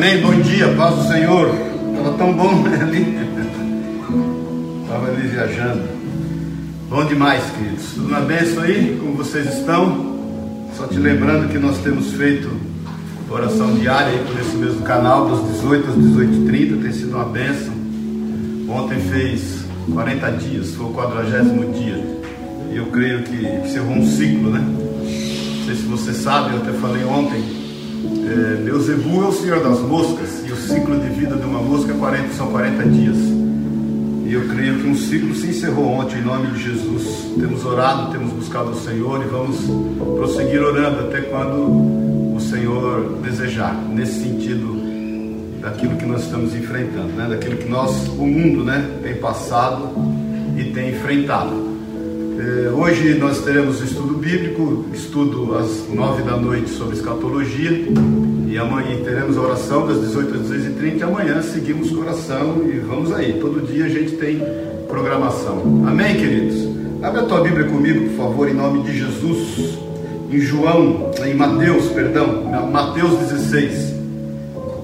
Amém? Bom dia, paz do Senhor. Estava tão bom né, ali. Estava ali viajando. Bom demais, queridos. Tudo na bênção aí? Como vocês estão? Só te lembrando que nós temos feito oração diária aí por esse mesmo canal, das 18 às 18h30. Tem sido uma bênção. Ontem fez 40 dias, foi o 40 dia. E eu creio que encerrou um ciclo, né? Não sei se você sabe, eu até falei ontem é, Beuzebu é o senhor das moscas e o ciclo de vida de uma mosca é 40, são 40 dias. E eu creio que um ciclo se encerrou ontem em nome de Jesus. Temos orado, temos buscado o Senhor e vamos prosseguir orando até quando o Senhor desejar, nesse sentido daquilo que nós estamos enfrentando, né? daquilo que nós, o mundo, né, tem passado e tem enfrentado. É, hoje nós teremos estudo bíblico, estudo às nove da noite sobre escatologia e amanhã teremos a oração das 18 às 16h30 e amanhã seguimos com oração e vamos aí. Todo dia a gente tem programação. Amém, queridos? Abre a tua Bíblia comigo, por favor, em nome de Jesus. Em João, em Mateus, perdão, Mateus 16.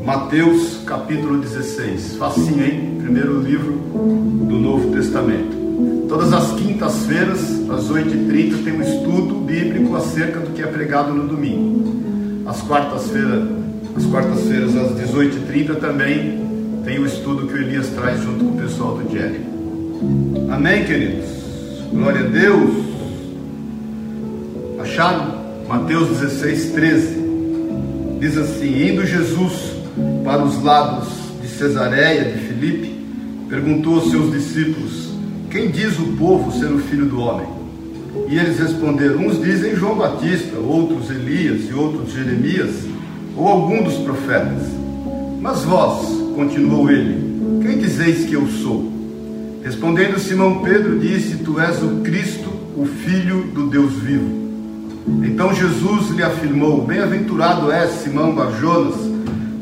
Mateus capítulo 16. Facinho, hein? Primeiro livro do Novo Testamento. Todas as quintas-feiras, às 8h30, tem um estudo bíblico acerca do que é pregado no domingo. Às quartas-feiras, às quartas-feiras, às 18h30, também tem o estudo que o Elias traz junto com o pessoal do Jerry. Amém, queridos? Glória a Deus. Acharam? Mateus 16, 13. Diz assim: Indo Jesus para os lados de Cesareia de Filipe, perguntou aos seus discípulos: quem diz o povo ser o filho do homem? E eles responderam: Uns dizem João Batista, outros Elias e outros Jeremias, ou algum dos profetas. Mas vós, continuou ele, quem dizeis que eu sou? Respondendo Simão Pedro, disse: Tu és o Cristo, o Filho do Deus vivo. Então Jesus lhe afirmou: Bem-aventurado és, Simão Barjonas,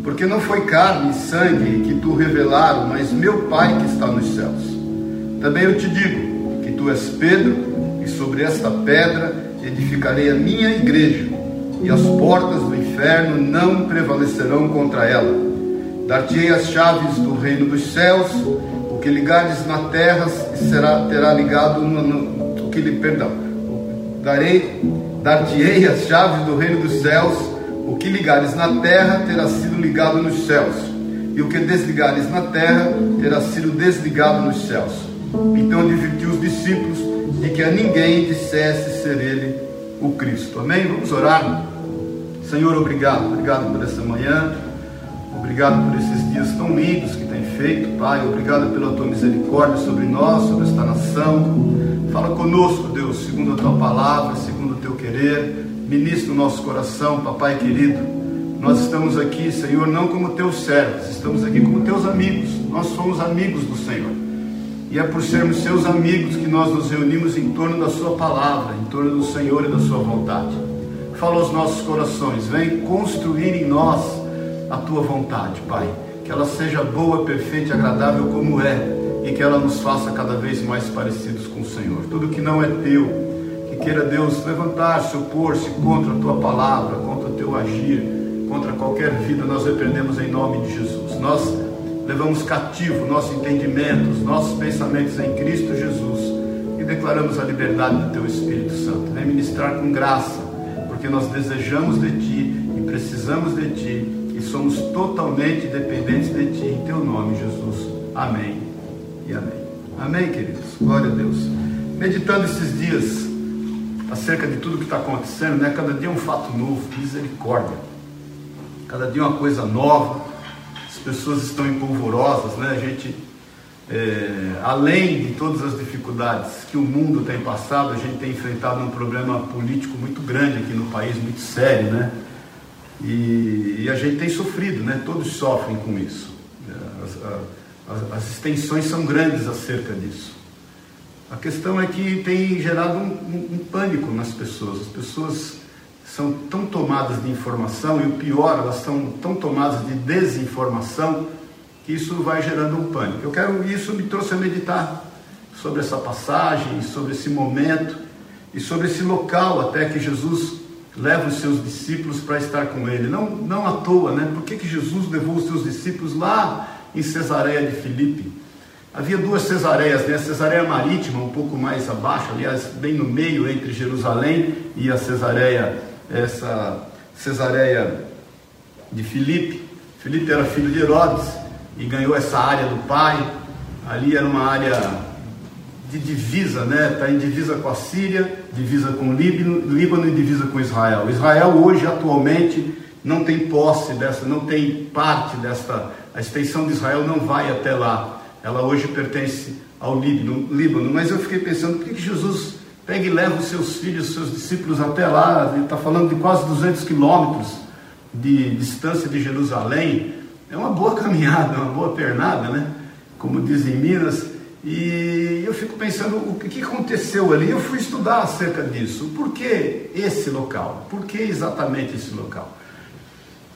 porque não foi carne e sangue que tu revelaram, mas meu Pai que está nos céus. Também eu te digo que tu és Pedro, e sobre esta pedra edificarei a minha igreja, e as portas do inferno não prevalecerão contra ela. Dar-te-ei as chaves do reino dos céus, o que ligares na terra será terá ligado no, no o que lhe perdão. Darei dar-te-ei as chaves do reino dos céus, o que ligares na terra terá sido ligado nos céus, e o que desligares na terra terá sido desligado nos céus. Então advertiu os discípulos de que a ninguém dissesse ser ele o Cristo. Amém? Vamos orar. Senhor, obrigado. Obrigado por essa manhã. Obrigado por esses dias tão lindos que tem feito, Pai. Obrigado pela tua misericórdia sobre nós, sobre esta nação. Fala conosco, Deus, segundo a tua palavra, segundo o teu querer. Ministra o nosso coração, papai querido. Nós estamos aqui, Senhor, não como teus servos, estamos aqui como teus amigos. Nós somos amigos do Senhor. E é por sermos seus amigos que nós nos reunimos em torno da Sua palavra, em torno do Senhor e da Sua vontade. Fala aos nossos corações, vem construir em nós a Tua vontade, Pai. Que ela seja boa, perfeita e agradável como é, e que ela nos faça cada vez mais parecidos com o Senhor. Tudo que não é teu, que queira Deus levantar-se, opor-se contra a Tua palavra, contra o Teu agir, contra qualquer vida, nós repreendemos em nome de Jesus. Nós levamos cativo nosso entendimento, os nossos pensamentos em Cristo Jesus e declaramos a liberdade do Teu Espírito Santo. Vem ministrar com graça, porque nós desejamos de Ti e precisamos de Ti e somos totalmente dependentes de Ti. Em Teu nome, Jesus. Amém e amém. Amém, queridos. Glória a Deus. Meditando esses dias acerca de tudo que está acontecendo, né? Cada dia é um fato novo, misericórdia. Cada dia é uma coisa nova pessoas estão empolvorosas, né? A gente, é, além de todas as dificuldades que o mundo tem passado, a gente tem enfrentado um problema político muito grande aqui no país, muito sério, né? E, e a gente tem sofrido, né? Todos sofrem com isso. As, as, as extensões são grandes acerca disso. A questão é que tem gerado um, um, um pânico nas pessoas. As pessoas são tão tomadas de informação e o pior, elas são tão tomadas de desinformação que isso vai gerando um pânico. Eu quero isso me trouxe a meditar sobre essa passagem, sobre esse momento e sobre esse local até que Jesus leva os seus discípulos para estar com ele. Não, não à toa, né? Por que, que Jesus levou os seus discípulos lá em Cesareia de Filipe? Havia duas Cesareias, né? A Cesareia Marítima, um pouco mais abaixo, aliás, bem no meio entre Jerusalém e a Cesareia, essa Cesareia de Filipe. Filipe era filho de Herodes e ganhou essa área do pai. Ali era uma área de divisa, né? Está em divisa com a Síria, divisa com o Líbano, Líbano e divisa com Israel. Israel hoje, atualmente, não tem posse dessa, não tem parte desta, a extensão de Israel não vai até lá. Ela hoje pertence ao Líbano, Líbano. Mas eu fiquei pensando, por que Jesus pega e leva os seus filhos, os seus discípulos até lá? Ele está falando de quase 200 quilômetros de distância de Jerusalém. É uma boa caminhada, uma boa pernada, né? Como dizem em Minas. E eu fico pensando o que aconteceu ali. Eu fui estudar acerca disso. Por que esse local? Por que exatamente esse local?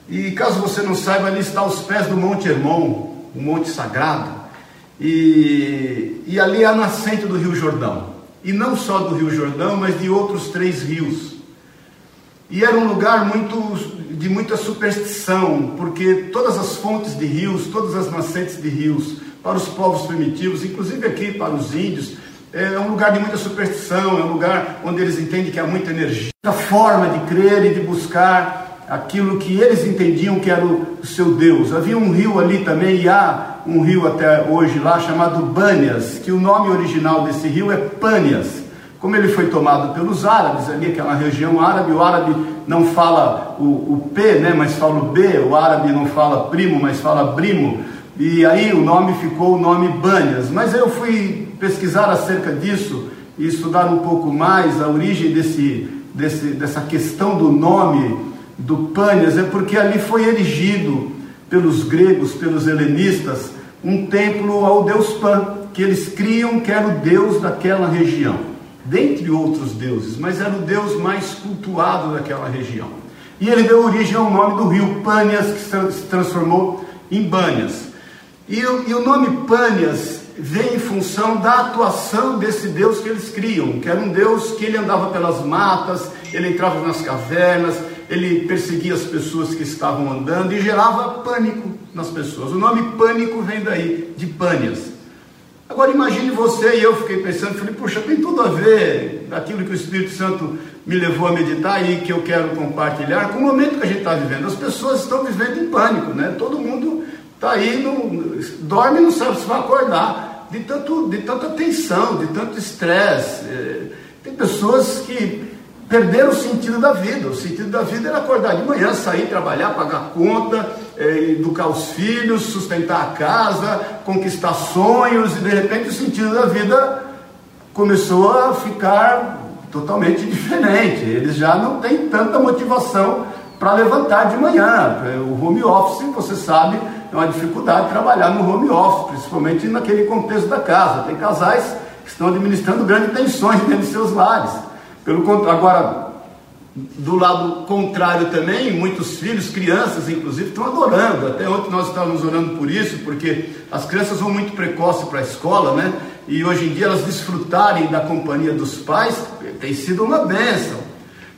E caso você não saiba, ali está aos pés do Monte Hermon, o Monte Sagrado. E, e ali é a nascente do Rio Jordão. E não só do Rio Jordão, mas de outros três rios. E era um lugar muito de muita superstição, porque todas as fontes de rios, todas as nascentes de rios, para os povos primitivos, inclusive aqui para os índios, é um lugar de muita superstição, é um lugar onde eles entendem que há muita energia, muita forma de crer e de buscar aquilo que eles entendiam que era o, seu Deus. Havia um rio ali também, e há um rio até hoje lá chamado Bânias, que o nome original desse rio é Pânias. Como ele foi tomado pelos árabes, ali aquela região árabe, o árabe não fala o, o P, né, mas fala o B, o árabe não fala primo, mas fala brimo, e aí o nome ficou o nome Banias. Mas eu fui pesquisar acerca disso e estudar um pouco mais a origem desse, desse, dessa questão do nome do Pânias, é porque ali foi erigido pelos gregos, pelos helenistas, um templo ao deus Pan, que eles criam que era o deus daquela região dentre outros deuses, mas era o deus mais cultuado daquela região. E ele deu origem ao nome do rio Pânias, que se transformou em Bânias. E, e o nome Pânias vem em função da atuação desse Deus que eles criam, que era um Deus que ele andava pelas matas, ele entrava nas cavernas, ele perseguia as pessoas que estavam andando e gerava pânico nas pessoas. O nome pânico vem daí, de Pânias. Agora imagine você e eu fiquei pensando, falei, puxa, tem tudo a ver aquilo que o Espírito Santo me levou a meditar e que eu quero compartilhar com o momento que a gente está vivendo. As pessoas estão vivendo em pânico, né? Todo mundo está aí, no, dorme e não sabe se vai acordar, de, tanto, de tanta tensão, de tanto estresse. É, tem pessoas que perderam o sentido da vida. O sentido da vida era acordar de manhã, sair, trabalhar, pagar conta, é, educar os filhos, sustentar a casa, conquistar sonhos, e de repente o sentido da vida começou a ficar totalmente diferente. Eles já não têm tanta motivação para levantar de manhã. O home office, você sabe, é uma dificuldade trabalhar no home office, principalmente naquele contexto da casa. Tem casais que estão administrando grandes tensões dentro de seus lares. Pelo agora, do lado contrário também, muitos filhos, crianças inclusive, estão adorando. Até ontem nós estávamos orando por isso, porque as crianças vão muito precoce para a escola, né? E hoje em dia elas desfrutarem da companhia dos pais tem sido uma bênção.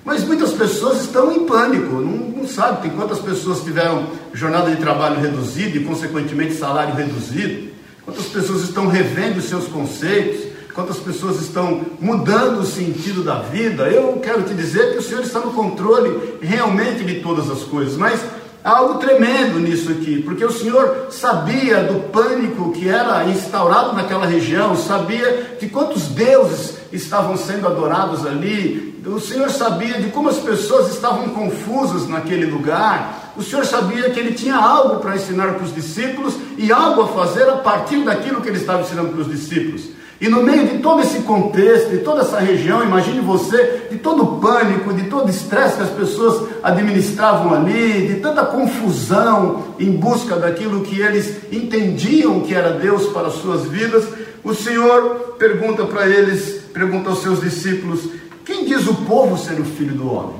Mas muitas pessoas estão em pânico, não, não sabem. Tem quantas pessoas tiveram jornada de trabalho reduzida e, consequentemente, salário reduzido? Quantas pessoas estão revendo seus conceitos? Quantas pessoas estão mudando o sentido da vida, eu quero te dizer que o Senhor está no controle realmente de todas as coisas, mas há algo tremendo nisso aqui, porque o Senhor sabia do pânico que era instaurado naquela região, sabia de quantos deuses estavam sendo adorados ali, o Senhor sabia de como as pessoas estavam confusas naquele lugar, o Senhor sabia que ele tinha algo para ensinar para os discípulos e algo a fazer a partir daquilo que ele estava ensinando para os discípulos. E no meio de todo esse contexto, de toda essa região, imagine você, de todo o pânico, de todo o estresse que as pessoas administravam ali, de tanta confusão em busca daquilo que eles entendiam que era Deus para as suas vidas, o Senhor pergunta para eles, pergunta aos seus discípulos: quem diz o povo ser o filho do homem?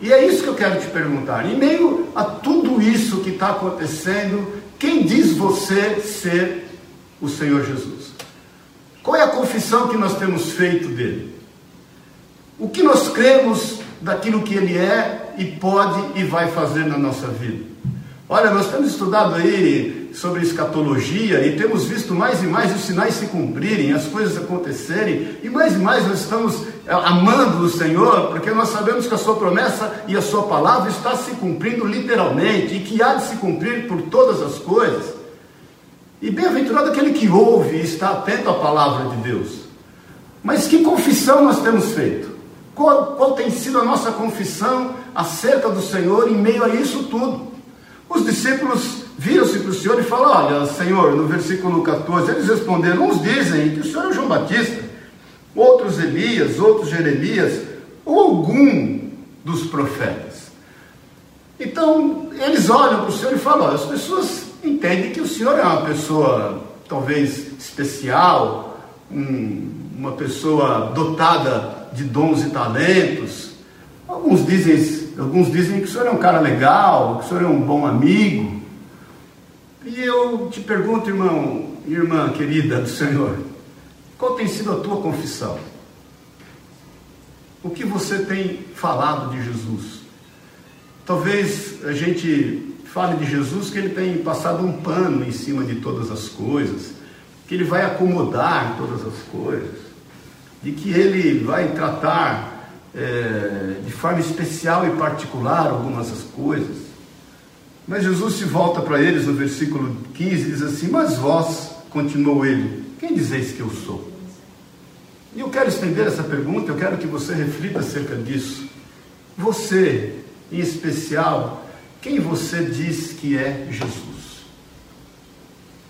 E é isso que eu quero te perguntar. Em meio a tudo isso que está acontecendo, quem diz você ser o Senhor Jesus? Qual é a confissão que nós temos feito dele? O que nós cremos daquilo que Ele é e pode e vai fazer na nossa vida. Olha, nós temos estudado aí sobre escatologia e temos visto mais e mais os sinais se cumprirem, as coisas acontecerem, e mais e mais nós estamos é, amando o Senhor, porque nós sabemos que a Sua promessa e a Sua palavra está se cumprindo literalmente e que há de se cumprir por todas as coisas. E bem-aventurado aquele que ouve e está atento à palavra de Deus. Mas que confissão nós temos feito? Qual, qual tem sido a nossa confissão acerca do Senhor em meio a isso tudo? Os discípulos viram-se para o Senhor e falaram: Olha, Senhor, no versículo 14, eles responderam: Uns dizem que o Senhor é João Batista, outros Elias, outros Jeremias, ou algum dos profetas. Então, eles olham para o Senhor e falam: Olha, as pessoas entendem que o Senhor é uma pessoa talvez especial, um, uma pessoa dotada de dons e talentos. Alguns dizem, alguns dizem que o Senhor é um cara legal, que o Senhor é um bom amigo. E eu te pergunto, irmão, irmã querida do Senhor, qual tem sido a tua confissão? O que você tem falado de Jesus? Talvez a gente fale de Jesus que ele tem passado um pano em cima de todas as coisas, que ele vai acomodar todas as coisas, de que ele vai tratar é, de forma especial e particular algumas das coisas. Mas Jesus se volta para eles no versículo 15 e diz assim: Mas vós, continuou ele, quem dizeis que eu sou? E eu quero estender essa pergunta, eu quero que você reflita acerca disso. Você, em especial, quem você diz que é Jesus?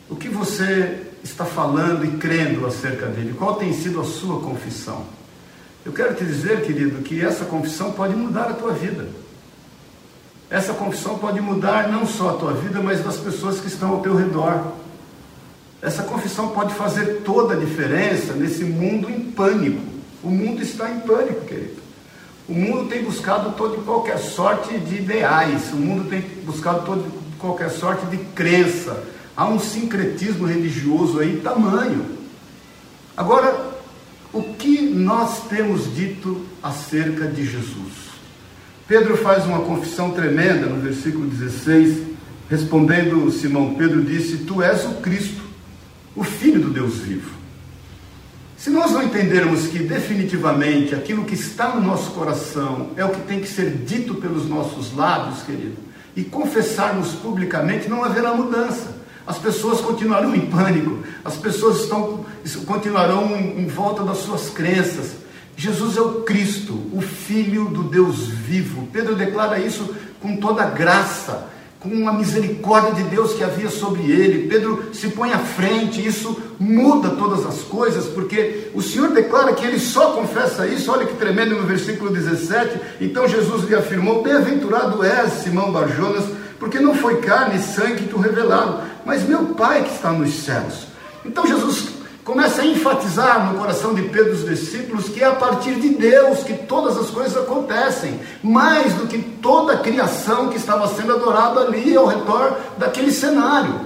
O que você está falando e crendo acerca dele? Qual tem sido a sua confissão? Eu quero te dizer, querido, que essa confissão pode mudar a tua vida. Essa confissão pode mudar não só a tua vida, mas das pessoas que estão ao teu redor. Essa confissão pode fazer toda a diferença nesse mundo em pânico. O mundo está em pânico, querido. O mundo tem buscado toda qualquer sorte de ideais, o mundo tem buscado toda qualquer sorte de crença. Há um sincretismo religioso aí tamanho. Agora, o que nós temos dito acerca de Jesus? Pedro faz uma confissão tremenda no versículo 16, respondendo Simão Pedro disse: Tu és o Cristo, o Filho do Deus vivo. Se nós não entendermos que definitivamente aquilo que está no nosso coração é o que tem que ser dito pelos nossos lábios, querido, e confessarmos publicamente, não haverá mudança. As pessoas continuarão em pânico, as pessoas estão, continuarão em, em volta das suas crenças, Jesus é o Cristo, o Filho do Deus vivo. Pedro declara isso com toda graça, com a misericórdia de Deus que havia sobre ele. Pedro se põe à frente, isso muda todas as coisas, porque o Senhor declara que ele só confessa isso. Olha que tremendo no versículo 17. Então Jesus lhe afirmou: Bem-aventurado és, Simão Barjonas, porque não foi carne e sangue que tu revelaram, mas meu Pai que está nos céus. Então Jesus começa a enfatizar no coração de Pedro dos discípulos que é a partir de Deus que todas as coisas acontecem, mais do que toda a criação que estava sendo adorada ali ao redor daquele cenário.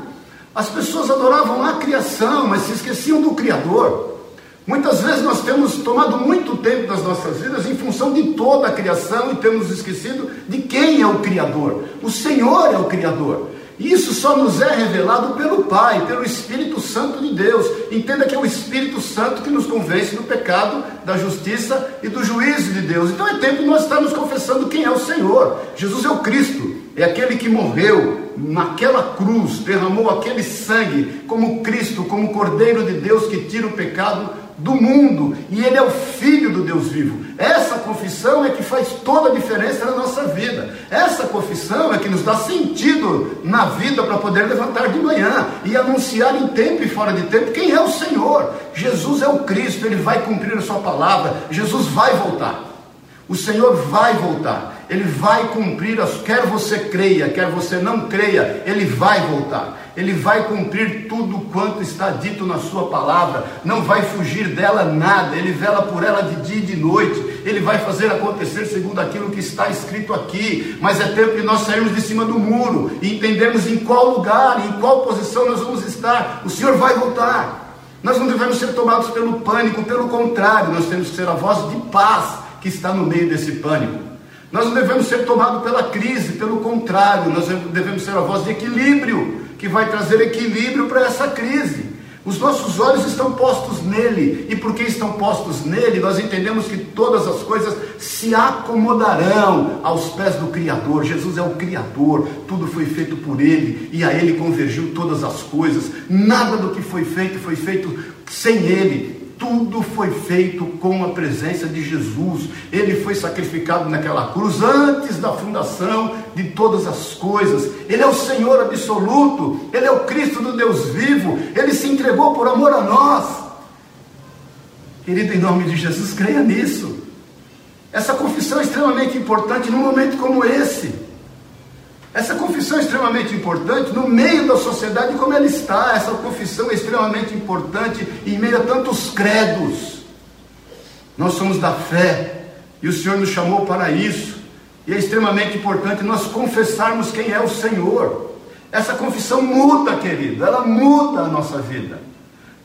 As pessoas adoravam a criação, mas se esqueciam do Criador. Muitas vezes nós temos tomado muito tempo das nossas vidas em função de toda a criação e temos esquecido de quem é o Criador. O Senhor é o Criador. Isso só nos é revelado pelo Pai, pelo Espírito Santo de Deus. Entenda que é o Espírito Santo que nos convence do pecado, da justiça e do juízo de Deus. Então é tempo nós estarmos confessando quem é o Senhor. Jesus é o Cristo, é aquele que morreu naquela cruz, derramou aquele sangue como Cristo, como Cordeiro de Deus que tira o pecado do mundo, e Ele é o Filho do Deus vivo. Essa confissão é que faz toda a diferença na nossa vida. Essa confissão é que nos dá sentido na vida para poder levantar de manhã e anunciar em tempo e fora de tempo quem é o Senhor. Jesus é o Cristo, Ele vai cumprir a Sua palavra, Jesus vai voltar. O Senhor vai voltar, Ele vai cumprir, as, quer você creia, quer você não creia, Ele vai voltar. Ele vai cumprir tudo quanto está dito na Sua palavra, não vai fugir dela nada, Ele vela por ela de dia e de noite, Ele vai fazer acontecer segundo aquilo que está escrito aqui. Mas é tempo que nós sairmos de cima do muro e entendermos em qual lugar, em qual posição nós vamos estar. O Senhor vai voltar. Nós não devemos ser tomados pelo pânico, pelo contrário, nós temos que ser a voz de paz que está no meio desse pânico. Nós não devemos ser tomados pela crise, pelo contrário, nós devemos ser a voz de equilíbrio, que vai trazer equilíbrio para essa crise. Os nossos olhos estão postos nele, e porque estão postos nele, nós entendemos que todas as coisas se acomodarão aos pés do Criador. Jesus é o Criador, tudo foi feito por ele, e a ele convergiu todas as coisas. Nada do que foi feito foi feito sem ele tudo foi feito com a presença de Jesus. Ele foi sacrificado naquela cruz antes da fundação de todas as coisas. Ele é o Senhor absoluto. Ele é o Cristo do Deus vivo. Ele se entregou por amor a nós. Querido, em nome de Jesus, creia nisso. Essa confissão é extremamente importante num momento como esse. Essa confissão é extremamente importante no meio da sociedade como ela está. Essa confissão é extremamente importante em meio a tantos credos. Nós somos da fé e o Senhor nos chamou para isso. E é extremamente importante nós confessarmos quem é o Senhor. Essa confissão muda, querido, ela muda a nossa vida.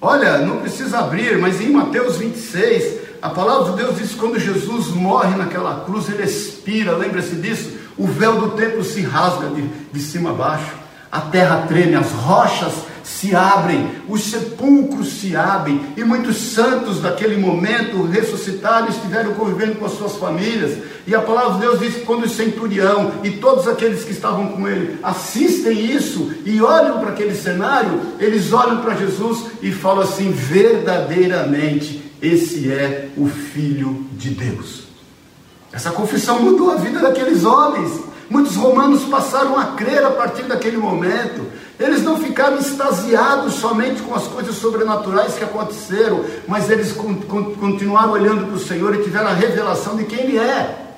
Olha, não precisa abrir, mas em Mateus 26, a palavra de Deus diz que quando Jesus morre naquela cruz, ele expira, lembra-se disso? O véu do templo se rasga de, de cima a baixo, a terra treme, as rochas se abrem, os sepulcros se abrem, e muitos santos daquele momento ressuscitaram e estiveram convivendo com as suas famílias. E a palavra de Deus diz que quando o centurião e todos aqueles que estavam com ele assistem isso e olham para aquele cenário, eles olham para Jesus e falam assim: verdadeiramente, esse é o Filho de Deus. Essa confissão mudou a vida daqueles homens. Muitos romanos passaram a crer a partir daquele momento. Eles não ficaram extasiados somente com as coisas sobrenaturais que aconteceram, mas eles continuaram olhando para o Senhor e tiveram a revelação de quem Ele é.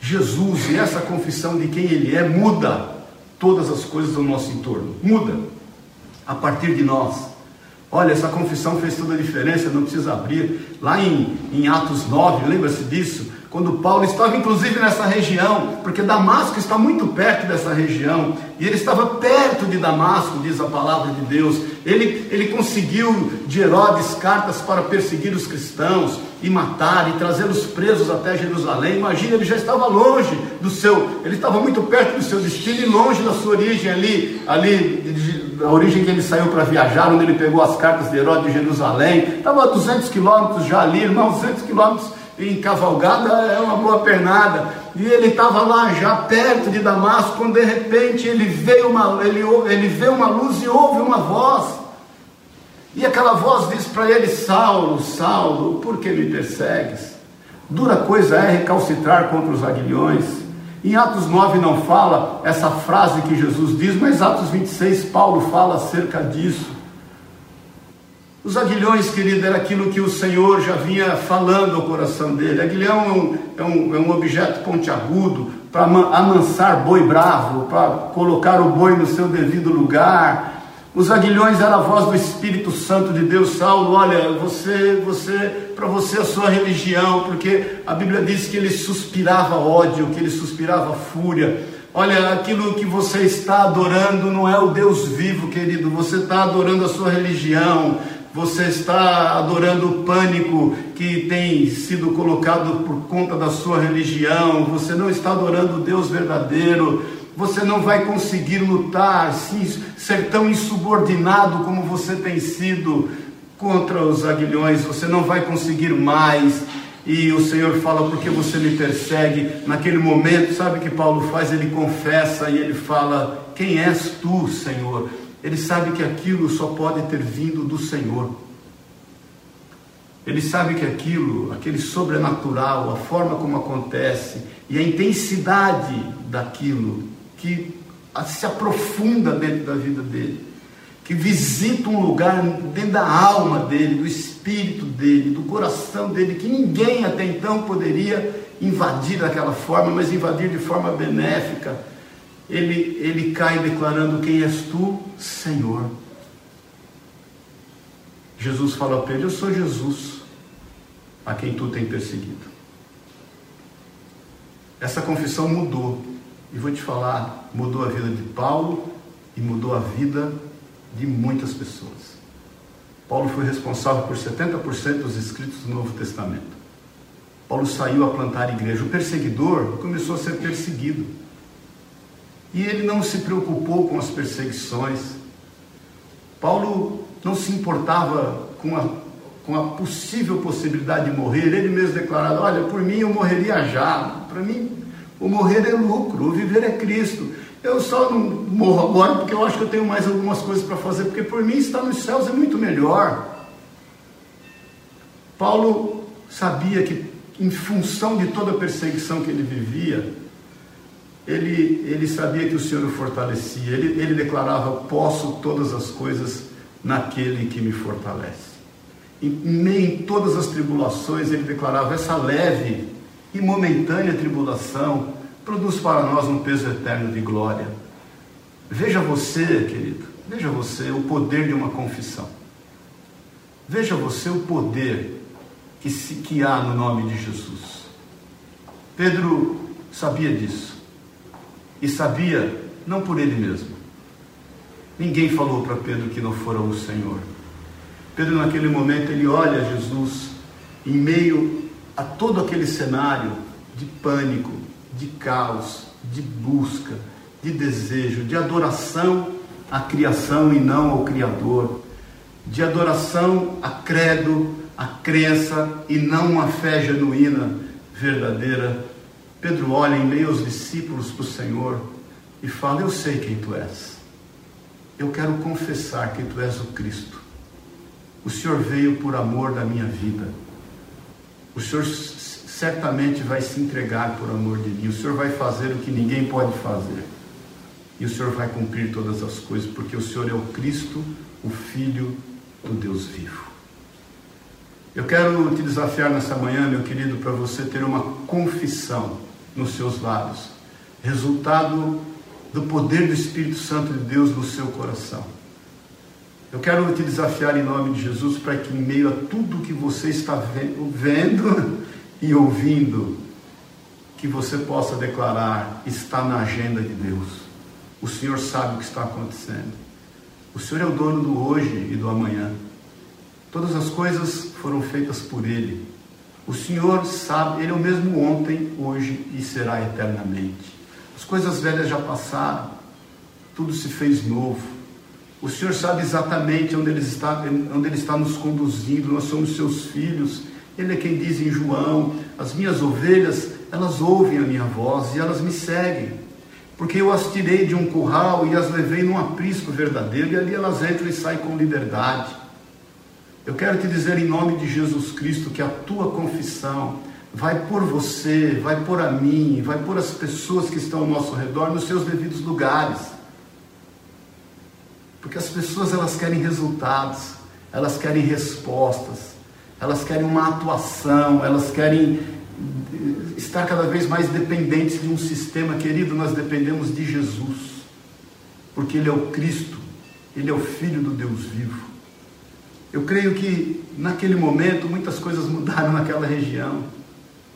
Jesus e essa confissão de quem Ele é muda todas as coisas do nosso entorno. Muda a partir de nós. Olha, essa confissão fez toda a diferença, não precisa abrir. Lá em, em Atos 9, lembra-se disso? Quando Paulo estava inclusive nessa região, porque Damasco está muito perto dessa região, e ele estava perto de Damasco, diz a palavra de Deus. Ele, ele conseguiu de Herodes cartas para perseguir os cristãos e matar e trazê-los presos até Jerusalém. Imagina, ele já estava longe do seu, ele estava muito perto do seu destino e longe da sua origem ali, ali da origem que ele saiu para viajar, onde ele pegou as cartas de Herodes de Jerusalém, estava a 200 quilômetros já ali, irmão, 200 quilômetros em cavalgada é uma boa pernada, e ele estava lá já perto de Damasco, quando de repente ele veio uma, ele, ele vê uma luz e ouve uma voz, e aquela voz diz para ele, Saulo, Saulo, por que me persegues? Dura coisa é recalcitrar contra os aguilhões, em Atos 9 não fala essa frase que Jesus diz, mas Atos 26 Paulo fala acerca disso. Os aguilhões, querido, era aquilo que o Senhor já vinha falando ao coração dele. Aguilhão é um, é um, é um objeto pontiagudo para amansar boi bravo, para colocar o boi no seu devido lugar, os aguilhões eram a voz do Espírito Santo de Deus, Saulo, olha, você, você, para você a sua religião, porque a Bíblia diz que ele suspirava ódio, que ele suspirava fúria. Olha, aquilo que você está adorando não é o Deus vivo, querido, você está adorando a sua religião, você está adorando o pânico que tem sido colocado por conta da sua religião, você não está adorando o Deus verdadeiro, você não vai conseguir lutar, ser tão insubordinado como você tem sido contra os aguilhões, você não vai conseguir mais. E o Senhor fala, porque você me persegue? Naquele momento, sabe o que Paulo faz? Ele confessa e ele fala: Quem és tu, Senhor? Ele sabe que aquilo só pode ter vindo do Senhor. Ele sabe que aquilo, aquele sobrenatural, a forma como acontece e a intensidade daquilo que se aprofunda dentro da vida dele, que visita um lugar dentro da alma dele, do espírito dele, do coração dele, que ninguém até então poderia invadir daquela forma, mas invadir de forma benéfica. Ele, ele cai declarando: Quem és tu, Senhor? Jesus fala para ele: Eu sou Jesus, a quem tu tem perseguido. Essa confissão mudou e vou te falar, mudou a vida de Paulo e mudou a vida de muitas pessoas. Paulo foi responsável por 70% dos escritos do Novo Testamento. Paulo saiu a plantar igreja. O perseguidor começou a ser perseguido. E ele não se preocupou com as perseguições. Paulo não se importava com a, com a possível possibilidade de morrer. Ele mesmo declarado: Olha, por mim eu morreria já. Para mim, o morrer é lucro, o viver é Cristo. Eu só não morro agora porque eu acho que eu tenho mais algumas coisas para fazer, porque por mim estar nos céus é muito melhor. Paulo sabia que, em função de toda a perseguição que ele vivia, ele, ele sabia que o Senhor o fortalecia. Ele, ele declarava: Posso todas as coisas naquele que me fortalece. Em meio em todas as tribulações, ele declarava: Essa leve e momentânea tribulação produz para nós um peso eterno de glória. Veja você, querido, veja você o poder de uma confissão. Veja você o poder que, se, que há no nome de Jesus. Pedro sabia disso. E sabia não por ele mesmo. Ninguém falou para Pedro que não fora o Senhor. Pedro, naquele momento, ele olha Jesus em meio a todo aquele cenário de pânico, de caos, de busca, de desejo, de adoração à criação e não ao Criador, de adoração a credo, a crença e não a fé genuína, verdadeira. Pedro olha em meio aos discípulos para o Senhor e fala: Eu sei quem tu és. Eu quero confessar que tu és o Cristo. O Senhor veio por amor da minha vida. O Senhor certamente vai se entregar por amor de mim. O Senhor vai fazer o que ninguém pode fazer. E o Senhor vai cumprir todas as coisas, porque o Senhor é o Cristo, o Filho do Deus vivo. Eu quero te desafiar nessa manhã, meu querido, para você ter uma confissão nos seus lábios, resultado do poder do Espírito Santo de Deus no seu coração. Eu quero te desafiar em nome de Jesus para que, em meio a tudo que você está vendo e ouvindo, que você possa declarar: está na agenda de Deus. O Senhor sabe o que está acontecendo. O Senhor é o dono do hoje e do amanhã. Todas as coisas foram feitas por Ele. O Senhor sabe, Ele é o mesmo ontem, hoje e será eternamente. As coisas velhas já passaram, tudo se fez novo. O Senhor sabe exatamente onde Ele está, onde Ele está nos conduzindo, nós somos seus filhos ele é quem diz em João: As minhas ovelhas, elas ouvem a minha voz e elas me seguem. Porque eu as tirei de um curral e as levei num aprisco verdadeiro, e ali elas entram e saem com liberdade. Eu quero te dizer em nome de Jesus Cristo que a tua confissão vai por você, vai por a mim, vai por as pessoas que estão ao nosso redor nos seus devidos lugares. Porque as pessoas elas querem resultados, elas querem respostas, elas querem uma atuação, elas querem estar cada vez mais dependentes de um sistema. Querido, nós dependemos de Jesus, porque Ele é o Cristo, Ele é o Filho do Deus vivo. Eu creio que naquele momento muitas coisas mudaram naquela região,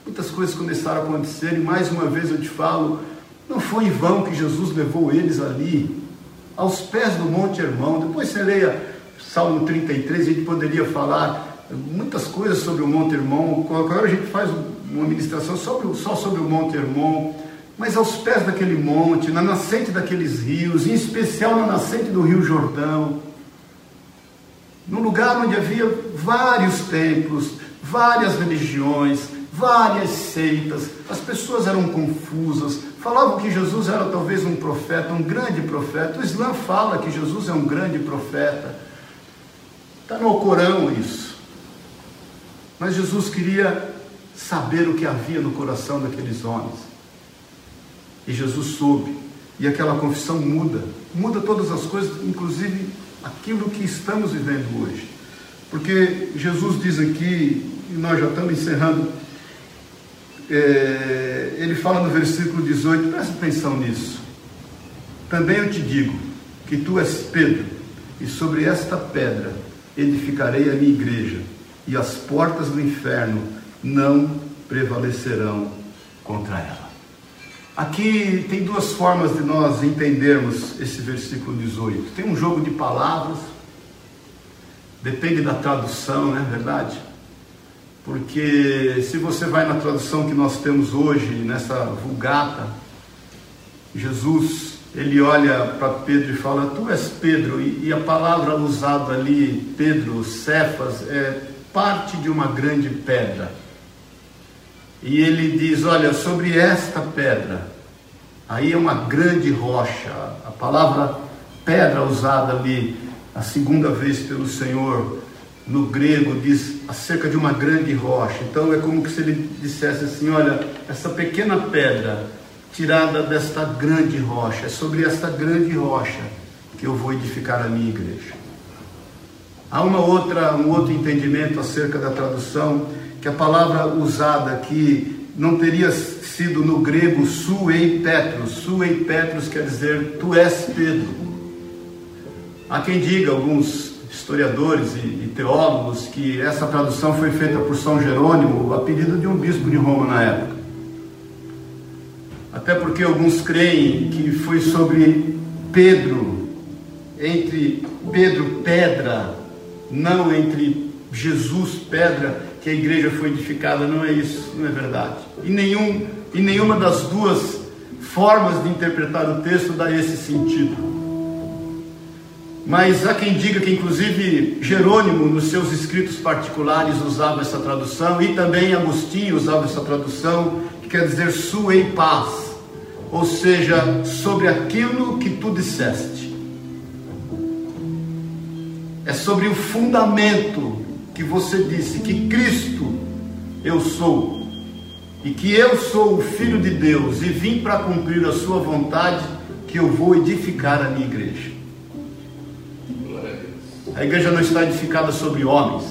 muitas coisas começaram a acontecer, e mais uma vez eu te falo, não foi em vão que Jesus levou eles ali, aos pés do Monte Hermão. Depois você leia Salmo 33, a gente poderia falar muitas coisas sobre o Monte Hermon. Agora a gente faz uma ministração sobre, só sobre o Monte Hermon, mas aos pés daquele monte, na nascente daqueles rios, em especial na nascente do Rio Jordão, num lugar onde havia vários templos, várias religiões, várias seitas, as pessoas eram confusas, falavam que Jesus era talvez um profeta, um grande profeta. O Islã fala que Jesus é um grande profeta. Está no Corão isso. Mas Jesus queria saber o que havia no coração daqueles homens. E Jesus soube. E aquela confissão muda. Muda todas as coisas, inclusive aquilo que estamos vivendo hoje. Porque Jesus diz aqui, e nós já estamos encerrando, é, ele fala no versículo 18, presta atenção nisso. Também eu te digo que tu és Pedro, e sobre esta pedra edificarei a minha igreja e as portas do inferno não prevalecerão contra ela. Aqui tem duas formas de nós entendermos esse versículo 18. Tem um jogo de palavras, depende da tradução, não é verdade? Porque se você vai na tradução que nós temos hoje, nessa Vulgata, Jesus, ele olha para Pedro e fala: Tu és Pedro, e, e a palavra usada ali, Pedro, Cefas, é parte de uma grande pedra. E ele diz: Olha, sobre esta pedra, aí é uma grande rocha. A palavra pedra usada ali, a segunda vez pelo Senhor, no grego, diz acerca de uma grande rocha. Então é como se ele dissesse assim: Olha, essa pequena pedra tirada desta grande rocha, é sobre esta grande rocha que eu vou edificar a minha igreja. Há uma outra, um outro entendimento acerca da tradução, que a palavra usada aqui não teria sido no grego suei petros. Suei petros quer dizer tu és Pedro. Há quem diga, alguns historiadores e, e teólogos, que essa tradução foi feita por São Jerônimo a pedido de um bispo de Roma na época. Até porque alguns creem que foi sobre Pedro, entre Pedro pedra não entre Jesus, pedra, que a igreja foi edificada, não é isso, não é verdade. E, nenhum, e nenhuma das duas formas de interpretar o texto dá esse sentido. Mas há quem diga que, inclusive, Jerônimo, nos seus escritos particulares, usava essa tradução, e também Agostinho usava essa tradução, que quer dizer sua e paz, ou seja, sobre aquilo que tu disseste é sobre o fundamento que você disse que Cristo eu sou e que eu sou o Filho de Deus e vim para cumprir a Sua vontade, que eu vou edificar a minha igreja. A igreja não está edificada sobre homens,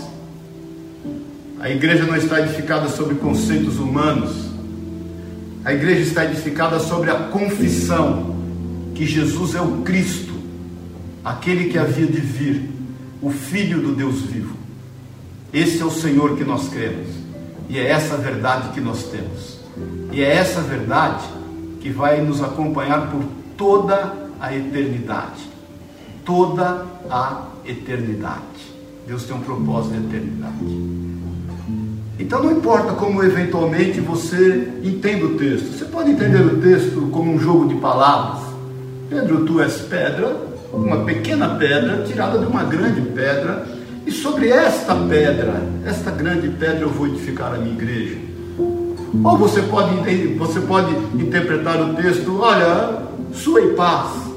a igreja não está edificada sobre conceitos humanos, a igreja está edificada sobre a confissão que Jesus é o Cristo, aquele que havia de vir o Filho do Deus vivo. Esse é o Senhor que nós cremos, e é essa verdade que nós temos, e é essa verdade que vai nos acompanhar por toda a eternidade. Toda a eternidade. Deus tem um propósito de eternidade. Então não importa como eventualmente você entenda o texto. Você pode entender o texto como um jogo de palavras. Pedro, tu és pedra, uma pequena pedra tirada de uma grande pedra, e sobre esta pedra, esta grande pedra, eu vou edificar a minha igreja. Ou você pode, você pode interpretar o texto: olha, sua e paz,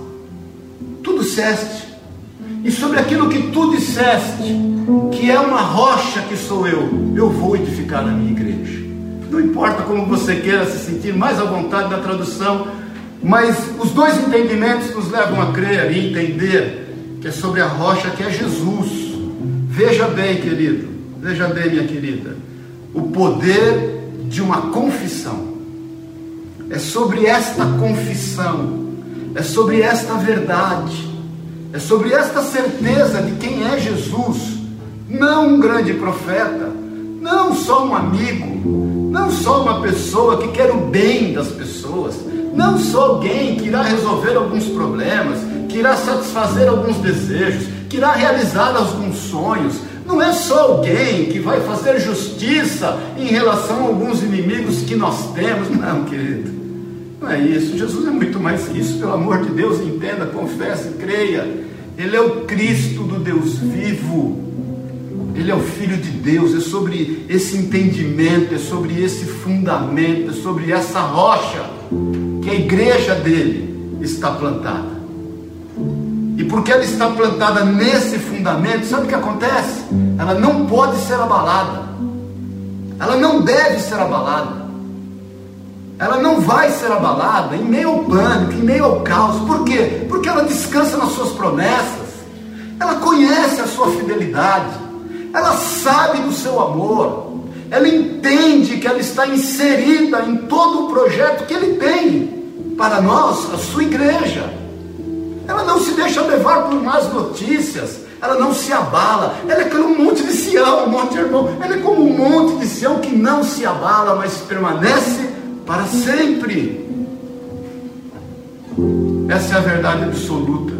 disseste, e sobre aquilo que tu disseste, que é uma rocha que sou eu, eu vou edificar a minha igreja. Não importa como você queira se sentir mais à vontade na tradução, mas os dois entendimentos nos levam a crer e entender que é sobre a rocha que é Jesus. Veja bem, querido, veja bem, minha querida, o poder de uma confissão. É sobre esta confissão, é sobre esta verdade, é sobre esta certeza de quem é Jesus, não um grande profeta, não só um amigo, não só uma pessoa que quer o bem das pessoas, não só alguém que irá resolver alguns problemas, que irá satisfazer alguns desejos, que irá realizar alguns sonhos. Não é só alguém que vai fazer justiça em relação a alguns inimigos que nós temos. Não, querido. Não é isso. Jesus é muito mais que isso. Pelo amor de Deus, entenda, confesse, creia. Ele é o Cristo do Deus vivo. Ele é o Filho de Deus, é sobre esse entendimento, é sobre esse fundamento, é sobre essa rocha que a igreja dele está plantada. E porque ela está plantada nesse fundamento, sabe o que acontece? Ela não pode ser abalada. Ela não deve ser abalada. Ela não vai ser abalada em meio ao pânico, em meio ao caos. Por quê? Porque ela descansa nas suas promessas. Ela conhece a sua fidelidade. Ela sabe do seu amor ela entende que ela está inserida em todo o projeto que ele tem para nós, a sua igreja. Ela não se deixa levar por más notícias, ela não se abala, ela é como um monte de Sião, um monte de irmão, ela é como um monte de Sião que não se abala, mas permanece para sempre. Essa é a verdade absoluta.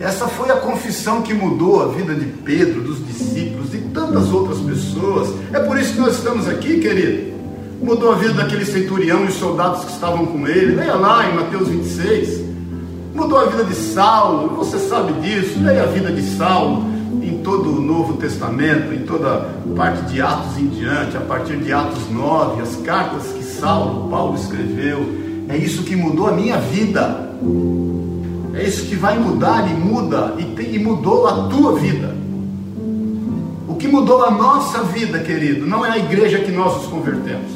Essa foi a confissão que mudou a vida de Pedro, dos discípulos e tantas outras pessoas. É por isso que nós estamos aqui, querido. Mudou a vida daquele centurião e os soldados que estavam com ele. Leia lá em Mateus 26. Mudou a vida de Saulo, você sabe disso. Leia a vida de Saulo em todo o Novo Testamento, em toda parte de Atos em diante, a partir de Atos 9, as cartas que Saulo, Paulo escreveu. É isso que mudou a minha vida. É isso que vai mudar e muda e, tem, e mudou a tua vida. O que mudou a nossa vida, querido, não é a igreja que nós nos convertemos.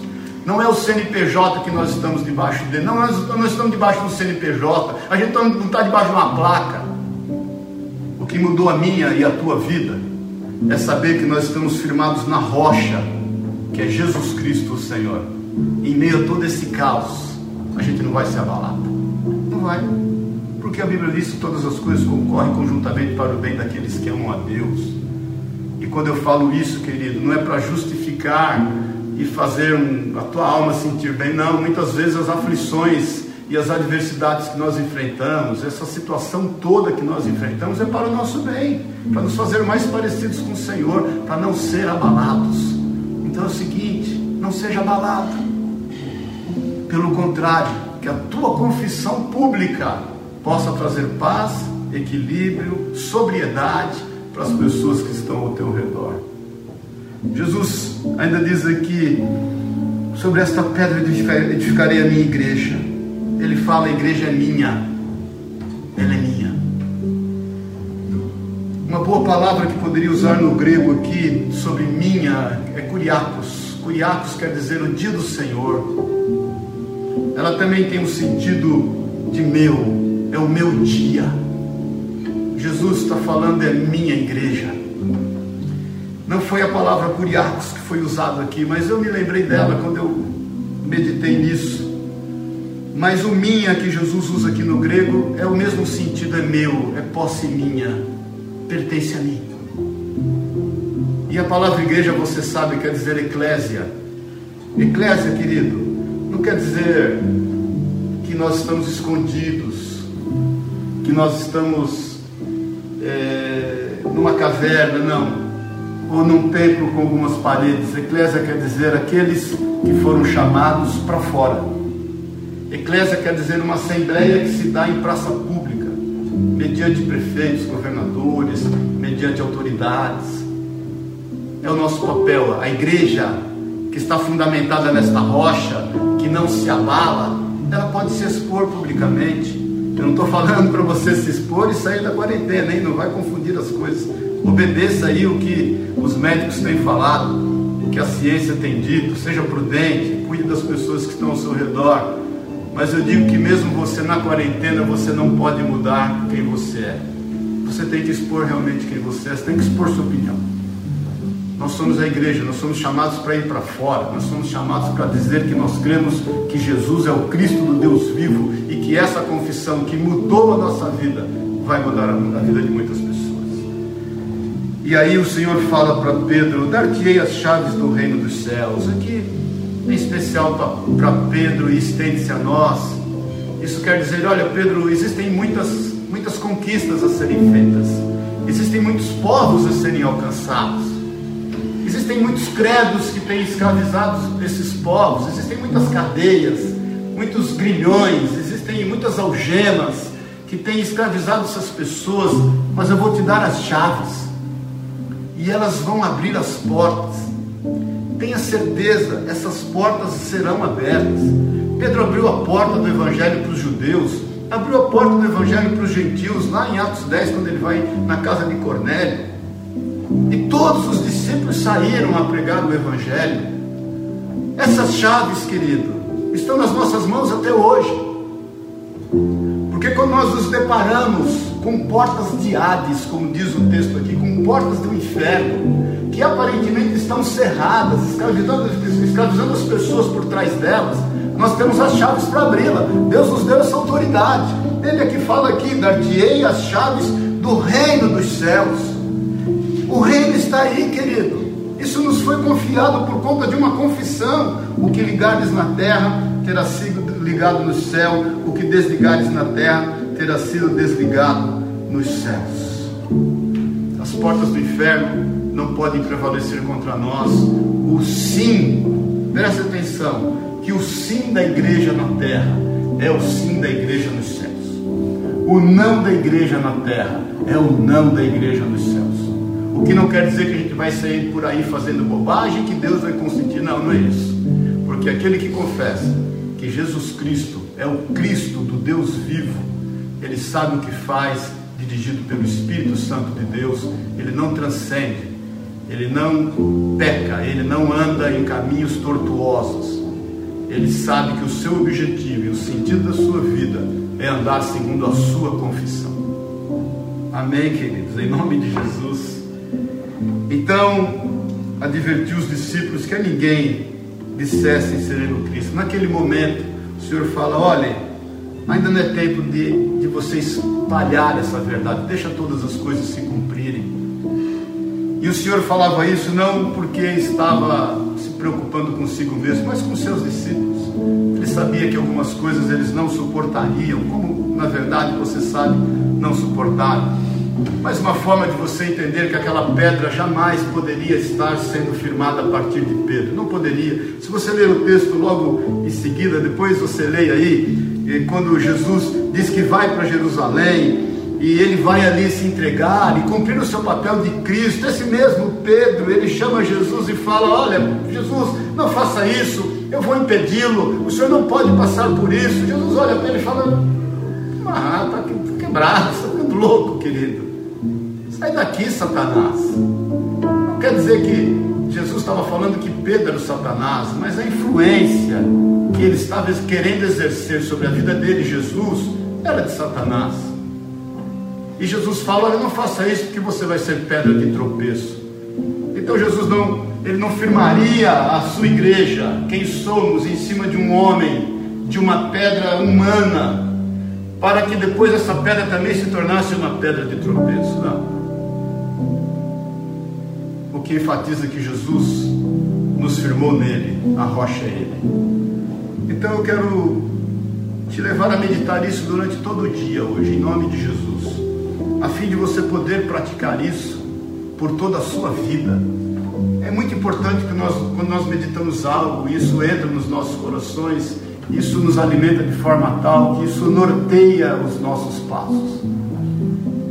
Não é o CNPJ que nós estamos debaixo dele. Não, nós, nós estamos debaixo do CNPJ. A gente não está debaixo de uma placa. Que mudou a minha e a tua vida é saber que nós estamos firmados na rocha, que é Jesus Cristo, o Senhor. Em meio a todo esse caos, a gente não vai se abalar. Não vai. Porque a Bíblia diz que todas as coisas concorrem conjuntamente para o bem daqueles que amam a Deus. E quando eu falo isso, querido, não é para justificar e fazer a tua alma sentir bem, não. Muitas vezes as aflições e as adversidades que nós enfrentamos, essa situação toda que nós enfrentamos é para o nosso bem, para nos fazer mais parecidos com o Senhor, para não ser abalados. Então é o seguinte: não seja abalado. Pelo contrário, que a tua confissão pública possa trazer paz, equilíbrio, sobriedade para as pessoas que estão ao teu redor. Jesus ainda diz aqui sobre esta pedra edificarei a minha igreja. Ele fala: a igreja é minha, ela é minha. Uma boa palavra que poderia usar no grego aqui sobre minha é curiacos. Curiacos quer dizer o dia do Senhor. Ela também tem um sentido de meu, é o meu dia. Jesus está falando, é minha igreja. Não foi a palavra curiacos que foi usada aqui, mas eu me lembrei dela quando eu meditei nisso. Mas o minha que Jesus usa aqui no grego é o mesmo sentido, é meu, é posse minha, pertence a mim. E a palavra igreja, você sabe, quer dizer eclésia. Eclésia, querido, não quer dizer que nós estamos escondidos, que nós estamos é, numa caverna, não, ou num templo com algumas paredes. Eclésia quer dizer aqueles que foram chamados para fora. Eclésia quer dizer uma assembleia que se dá em praça pública, mediante prefeitos, governadores, mediante autoridades. É o nosso papel. A igreja que está fundamentada nesta rocha, que não se abala, ela pode se expor publicamente eu não estou falando para você se expor e sair da quarentena, hein? Não vai confundir as coisas. Obedeça aí o que os médicos têm falado, o que a ciência tem dito. Seja prudente, cuide das pessoas que estão ao seu redor. Mas eu digo que mesmo você na quarentena, você não pode mudar quem você é. Você tem que expor realmente quem você é, você tem que expor sua opinião. Nós somos a igreja, nós somos chamados para ir para fora, nós somos chamados para dizer que nós cremos que Jesus é o Cristo do Deus vivo e que essa confissão que mudou a nossa vida vai mudar a vida de muitas pessoas. E aí o Senhor fala para Pedro: Dar-te-ei as chaves do reino dos céus. Aqui, em especial para Pedro, e estende-se a nós. Isso quer dizer: olha, Pedro, existem muitas, muitas conquistas a serem feitas, existem muitos povos a serem alcançados. Existem muitos credos que têm escravizado esses povos, existem muitas cadeias, muitos grilhões, existem muitas algemas que têm escravizado essas pessoas, mas eu vou te dar as chaves e elas vão abrir as portas. Tenha certeza, essas portas serão abertas. Pedro abriu a porta do Evangelho para os judeus, abriu a porta do Evangelho para os gentios, lá em Atos 10, quando ele vai na casa de Cornélio. E todos os discípulos saíram a pregar o Evangelho. Essas chaves, querido, estão nas nossas mãos até hoje. Porque quando nós nos deparamos com portas de Hades, como diz o texto aqui, com portas do inferno, que aparentemente estão cerradas, escravizando, escravizando as pessoas por trás delas, nós temos as chaves para abri-la. Deus nos deu essa autoridade. Ele aqui fala aqui, dar-te-ei as chaves do reino dos céus. O reino está aí, querido. Isso nos foi confiado por conta de uma confissão. O que ligares na terra terá sido ligado no céu, o que desligares na terra terá sido desligado nos céus. As portas do inferno não podem prevalecer contra nós. O sim, preste atenção, que o sim da igreja na terra é o sim da igreja nos céus. O não da igreja na terra é o não da igreja nos céus. O que não quer dizer que a gente vai sair por aí fazendo bobagem que Deus vai consentir. Não, não é isso. Porque aquele que confessa que Jesus Cristo é o Cristo do Deus vivo, ele sabe o que faz, dirigido pelo Espírito Santo de Deus, ele não transcende, ele não peca, ele não anda em caminhos tortuosos. Ele sabe que o seu objetivo e o sentido da sua vida é andar segundo a sua confissão. Amém, queridos? Em nome de Jesus. Então, advertiu os discípulos que a ninguém dissessem serem o Cristo. Naquele momento, o Senhor fala: olha, ainda não é tempo de, de você espalhar essa verdade, deixa todas as coisas se cumprirem. E o Senhor falava isso não porque estava se preocupando consigo mesmo, mas com seus discípulos. Ele sabia que algumas coisas eles não suportariam, como na verdade você sabe, não suportaram. Mas uma forma de você entender que aquela pedra jamais poderia estar sendo firmada a partir de Pedro. Não poderia. Se você ler o texto logo em seguida, depois você leia aí, quando Jesus diz que vai para Jerusalém e ele vai ali se entregar e cumprir o seu papel de Cristo. Esse mesmo Pedro, ele chama Jesus e fala: Olha, Jesus, não faça isso, eu vou impedi-lo, o senhor não pode passar por isso. Jesus olha para ele e fala: Ah, está quebrado, está ficando louco, querido. Sai daqui, Satanás. Não quer dizer que Jesus estava falando que Pedro era o Satanás, mas a influência que ele estava querendo exercer sobre a vida dele, Jesus, era de Satanás. E Jesus fala: Olha, não faça isso porque você vai ser pedra de tropeço. Então Jesus não, ele não firmaria a sua igreja, quem somos, em cima de um homem, de uma pedra humana, para que depois essa pedra também se tornasse uma pedra de tropeço. Não que enfatiza que Jesus nos firmou nele, a rocha é ele. Então eu quero te levar a meditar isso durante todo o dia hoje, em nome de Jesus, a fim de você poder praticar isso por toda a sua vida. É muito importante que nós, quando nós meditamos algo, isso entra nos nossos corações, isso nos alimenta de forma tal que isso norteia os nossos passos.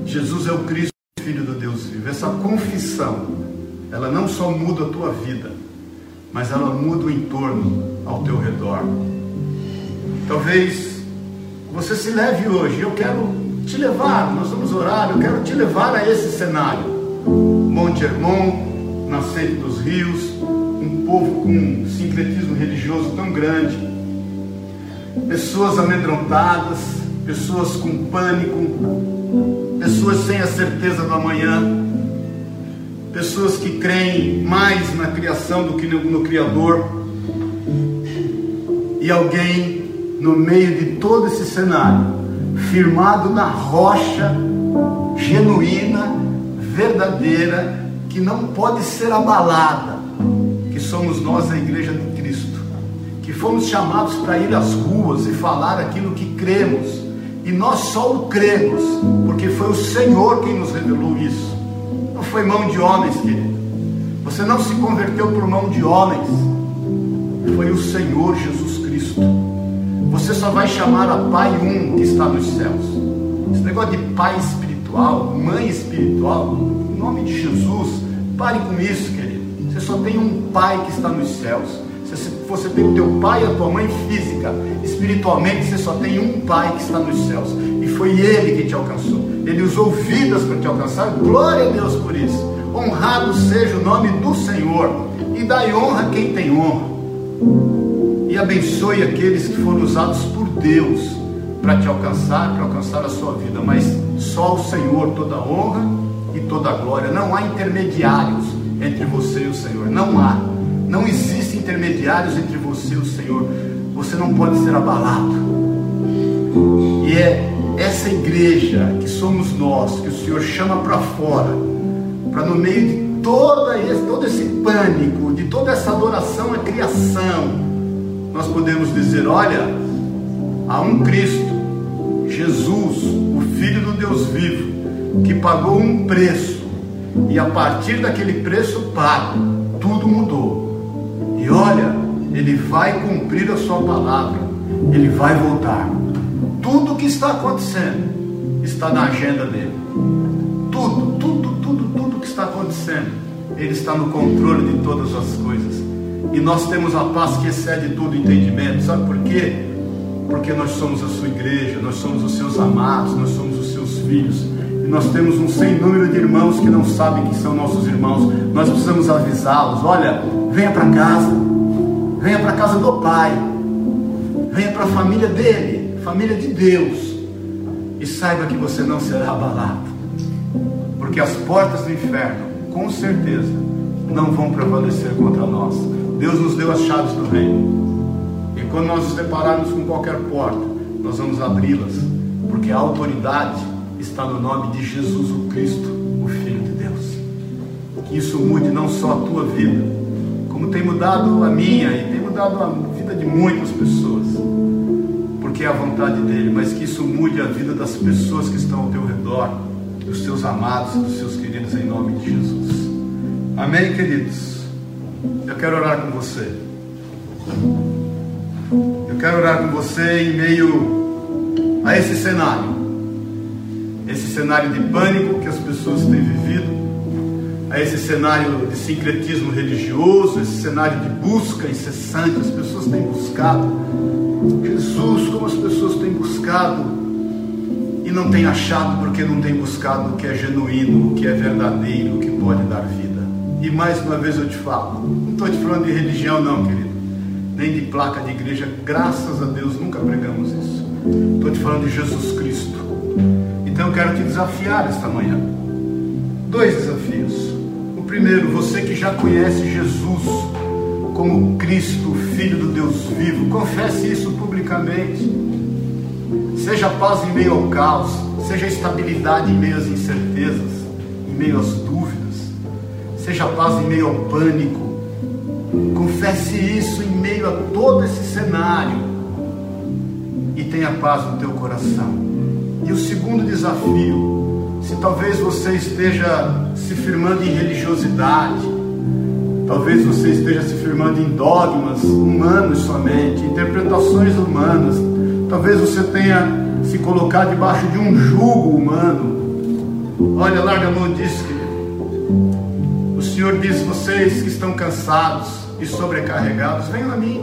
Jesus é o Cristo, Filho do Deus vivo. Essa confissão ela não só muda a tua vida, mas ela muda o entorno ao teu redor. Talvez você se leve hoje, eu quero te levar, nós vamos orar, eu quero te levar a esse cenário. Monte Hermon, nascente dos rios, um povo com um sincretismo religioso tão grande, pessoas amedrontadas, pessoas com pânico, pessoas sem a certeza do amanhã pessoas que creem mais na criação do que no, no Criador, e alguém no meio de todo esse cenário, firmado na rocha genuína, verdadeira, que não pode ser abalada, que somos nós, a Igreja de Cristo, que fomos chamados para ir às ruas e falar aquilo que cremos, e nós só o cremos, porque foi o Senhor quem nos revelou isso. Não foi mão de homens, querido. Você não se converteu por mão de homens. Foi o Senhor Jesus Cristo. Você só vai chamar a Pai um que está nos céus. Esse negócio de pai espiritual, mãe espiritual, em nome de Jesus, pare com isso, querido. Você só tem um pai que está nos céus. Você tem o teu pai e a tua mãe física. Espiritualmente, você só tem um pai que está nos céus. E foi ele que te alcançou. Ele usou vidas para te alcançar. Glória a Deus por isso. Honrado seja o nome do Senhor. E dai honra a quem tem honra. E abençoe aqueles que foram usados por Deus para te alcançar, para alcançar a sua vida. Mas só o Senhor toda honra e toda glória. Não há intermediários entre você e o Senhor. Não há. Não existem intermediários entre você e o Senhor. Você não pode ser abalado. E é essa igreja que somos nós, que o Senhor chama para fora, para no meio de toda esse, todo esse pânico, de toda essa adoração à criação, nós podemos dizer: olha, há um Cristo, Jesus, o Filho do Deus vivo, que pagou um preço, e a partir daquele preço pago, tudo mudou. E olha, ele vai cumprir a sua palavra, ele vai voltar. Tudo o que está acontecendo está na agenda dele. Tudo, tudo, tudo, tudo que está acontecendo, ele está no controle de todas as coisas. E nós temos a paz que excede todo entendimento. Sabe por quê? Porque nós somos a sua igreja, nós somos os seus amados, nós somos os seus filhos. Nós temos um sem número de irmãos que não sabem que são nossos irmãos. Nós precisamos avisá-los: olha, venha para casa, venha para casa do Pai, venha para a família dele, família de Deus. E saiba que você não será abalado, porque as portas do inferno, com certeza, não vão prevalecer contra nós. Deus nos deu as chaves do reino. E quando nós nos depararmos com qualquer porta, nós vamos abri-las, porque a autoridade está no nome de Jesus o Cristo, o Filho de Deus. Que isso mude não só a tua vida, como tem mudado a minha e tem mudado a vida de muitas pessoas, porque é a vontade dele, mas que isso mude a vida das pessoas que estão ao teu redor, dos teus amados, dos seus queridos, em nome de Jesus. Amém, queridos? Eu quero orar com você. Eu quero orar com você em meio a esse cenário. Esse cenário de pânico que as pessoas têm vivido, a esse cenário de sincretismo religioso, esse cenário de busca incessante, as pessoas têm buscado. Jesus, como as pessoas têm buscado e não têm achado porque não têm buscado o que é genuíno, o que é verdadeiro, o que pode dar vida. E mais uma vez eu te falo, não estou te falando de religião não, querido, nem de placa de igreja, graças a Deus nunca pregamos isso. Estou te falando de Jesus Cristo. Então eu quero te desafiar esta manhã. Dois desafios. O primeiro, você que já conhece Jesus como Cristo, Filho do Deus vivo, confesse isso publicamente. Seja paz em meio ao caos, seja estabilidade em meio às incertezas, em meio às dúvidas seja paz em meio ao pânico. Confesse isso em meio a todo esse cenário e tenha paz no teu coração. E o segundo desafio, se talvez você esteja se firmando em religiosidade, talvez você esteja se firmando em dogmas humanos somente, interpretações humanas, talvez você tenha se colocado debaixo de um jugo humano. Olha, larga a mão disso, querido. Senhor diz: vocês que estão cansados e sobrecarregados, venham a mim,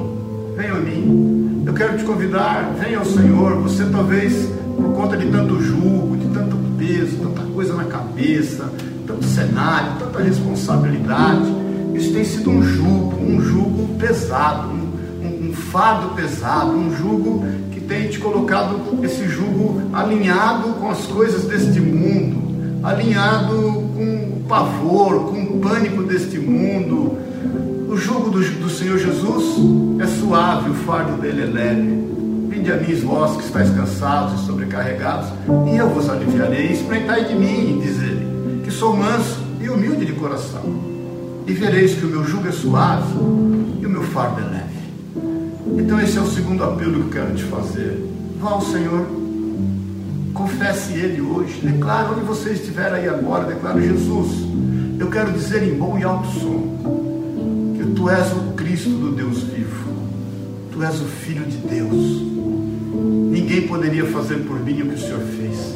venham a mim. Eu quero te convidar, venha ao Senhor. Você talvez, por conta de tanto julgo, de tanto peso, tanta coisa na cabeça, tanto cenário, tanta responsabilidade, isso tem sido um jugo, um jugo pesado, um, um, um fardo pesado, um jugo que tem te colocado esse jugo alinhado com as coisas deste mundo, alinhado com o pavor, com o pânico deste mundo. O jugo do, do Senhor Jesus é suave, o fardo dele é leve. Vinde a mim, vós que estáis cansados e sobrecarregados, e eu vos aliviarei. Experimentai de mim, diz ele, que sou manso e humilde de coração. E vereis que o meu jugo é suave e o meu fardo é leve. Então, esse é o segundo apelo que eu quero te fazer. Vá ao Senhor Confesse Ele hoje. Declare onde você estiver aí agora. Declare Jesus. Eu quero dizer em bom e alto som que Tu és o Cristo do Deus vivo. Tu és o Filho de Deus. Ninguém poderia fazer por mim o que o Senhor fez.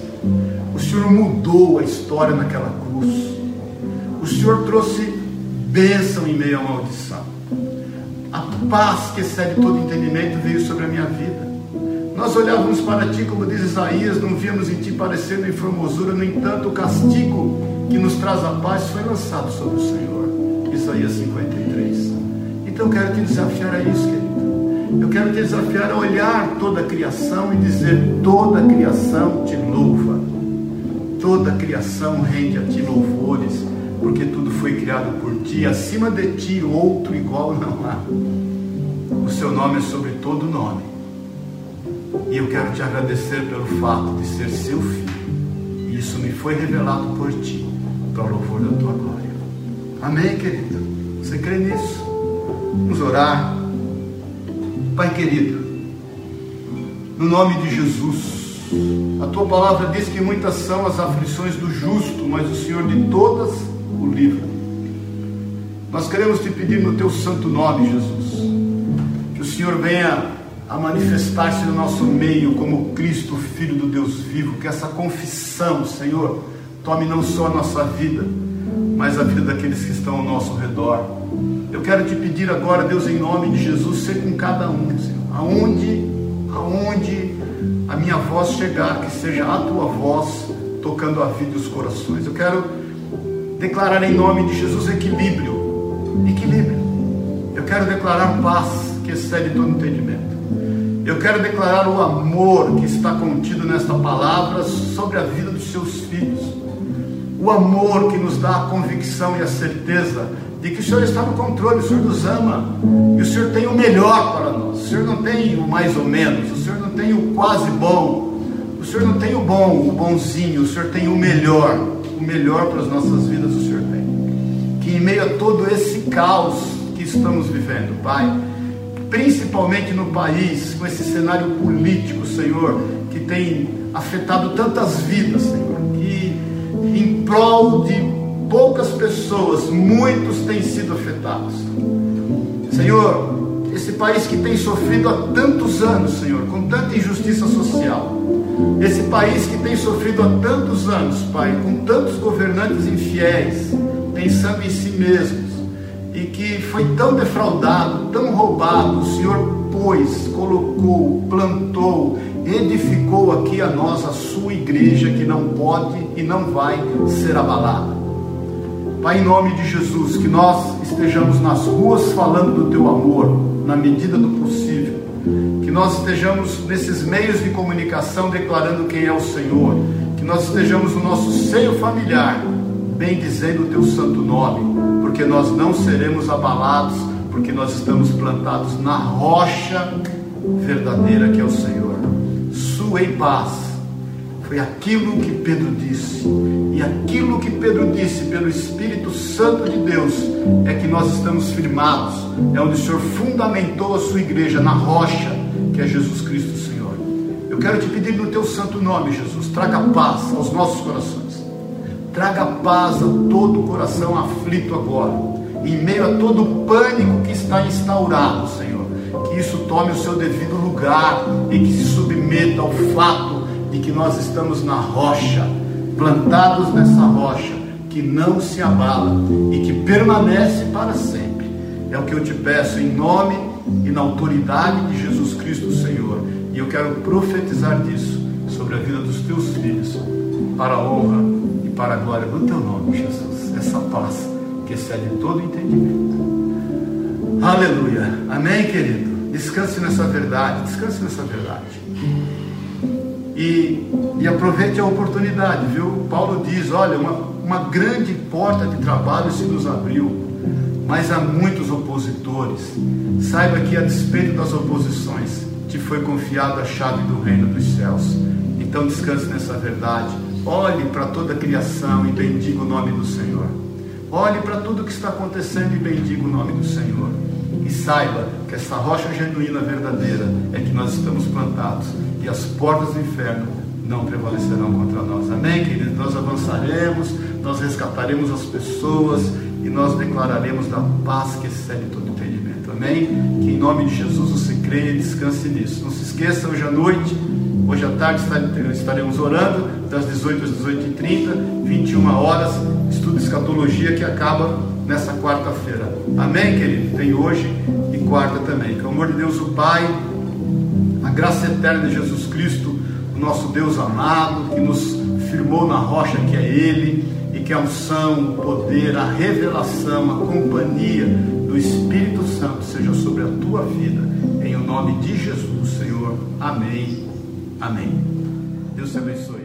O Senhor mudou a história naquela cruz. O Senhor trouxe bênção em meio à maldição. A paz que excede todo entendimento veio sobre a minha vida. Nós olhávamos para ti, como diz Isaías, não víamos em ti parecendo em formosura, no entanto, o castigo que nos traz a paz foi lançado sobre o Senhor. Isaías 53. Então quero te desafiar a isso, querido. Eu quero te desafiar a olhar toda a criação e dizer: toda a criação te louva, toda a criação rende a ti louvores, porque tudo foi criado por ti, acima de ti outro igual não há. O seu nome é sobre todo nome e eu quero te agradecer pelo fato de ser seu filho. Isso me foi revelado por ti, para o louvor da tua glória. Amém, querido? Você crê nisso? Vamos orar. Pai querido, no nome de Jesus, A tua palavra diz que muitas são as aflições do justo, mas o Senhor de todas o livra. Nós queremos te pedir no teu santo nome, Jesus, que o Senhor venha a manifestar-se no nosso meio como Cristo, Filho do Deus vivo, que essa confissão, Senhor, tome não só a nossa vida, mas a vida daqueles que estão ao nosso redor. Eu quero te pedir agora, Deus, em nome de Jesus, ser com cada um, Senhor, aonde, aonde a minha voz chegar, que seja a tua voz tocando a vida e os corações. Eu quero declarar em nome de Jesus equilíbrio, equilíbrio. Eu quero declarar paz que excede todo entendimento. Eu quero declarar o amor que está contido nesta palavra sobre a vida dos seus filhos. O amor que nos dá a convicção e a certeza de que o Senhor está no controle, o Senhor nos ama e o Senhor tem o melhor para nós. O Senhor não tem o mais ou menos, o Senhor não tem o quase bom, o Senhor não tem o bom, o bonzinho, o Senhor tem o melhor, o melhor para as nossas vidas o Senhor tem. Que em meio a todo esse caos que estamos vivendo, Pai, principalmente no país, com esse cenário político, Senhor, que tem afetado tantas vidas, Senhor, que em prol de poucas pessoas, muitos têm sido afetados. Senhor, esse país que tem sofrido há tantos anos, Senhor, com tanta injustiça social, esse país que tem sofrido há tantos anos, Pai, com tantos governantes infiéis, pensando em si mesmos, e que foi tão defraudado, tão roubado, o Senhor pôs, colocou, plantou, edificou aqui a nós a sua igreja que não pode e não vai ser abalada. Pai, em nome de Jesus, que nós estejamos nas ruas falando do teu amor, na medida do possível. Que nós estejamos nesses meios de comunicação declarando quem é o Senhor. Que nós estejamos no nosso seio familiar, bendizendo o teu santo nome, porque nós não seremos abalados, porque nós estamos plantados na rocha verdadeira que é o Senhor. Sua em paz. Foi aquilo que Pedro disse. E aquilo que Pedro disse pelo Espírito Santo de Deus é que nós estamos firmados. É onde o Senhor fundamentou a sua igreja na rocha, que é Jesus Cristo, Senhor. Eu quero te pedir no teu santo nome, Jesus, traga paz aos nossos corações. Traga paz a todo o coração aflito agora, em meio a todo o pânico que está instaurado, Senhor. Que isso tome o seu devido lugar e que se submeta ao fato de que nós estamos na rocha, plantados nessa rocha, que não se abala e que permanece para sempre. É o que eu te peço em nome e na autoridade de Jesus Cristo, Senhor. E eu quero profetizar disso sobre a vida dos teus filhos, para a honra e para a glória do teu nome, Jesus. Essa paz que excede todo entendimento. Aleluia. Amém, querido? Descanse nessa verdade, descanse nessa verdade. E, e aproveite a oportunidade, viu? Paulo diz: olha, uma, uma grande porta de trabalho se nos abriu, mas há muitos opositores. Saiba que, a despeito das oposições, te foi confiada a chave do reino dos céus. Então, descanse nessa verdade. Olhe para toda a criação e bendiga o nome do Senhor. Olhe para tudo que está acontecendo e bendiga o nome do Senhor. E saiba que essa rocha genuína verdadeira é que nós estamos plantados e as portas do inferno não prevalecerão contra nós. Amém, queridos? Nós avançaremos, nós resgataremos as pessoas e nós declararemos da paz que excede todo entendimento. Amém? Que em nome de Jesus você creia e descanse nisso. Não se esqueça, hoje à noite, hoje à tarde estaremos orando, das 18 às 18h30, 21 horas, estudo escatologia que acaba nessa quarta-feira. Amém, querido? Tem hoje e quarta também. Que o amor de Deus, o Pai, graça eterna de Jesus Cristo, o nosso Deus amado, que nos firmou na rocha que é Ele, e que a unção, o poder, a revelação, a companhia do Espírito Santo seja sobre a tua vida, em o nome de Jesus, Senhor. Amém. Amém. Deus te abençoe.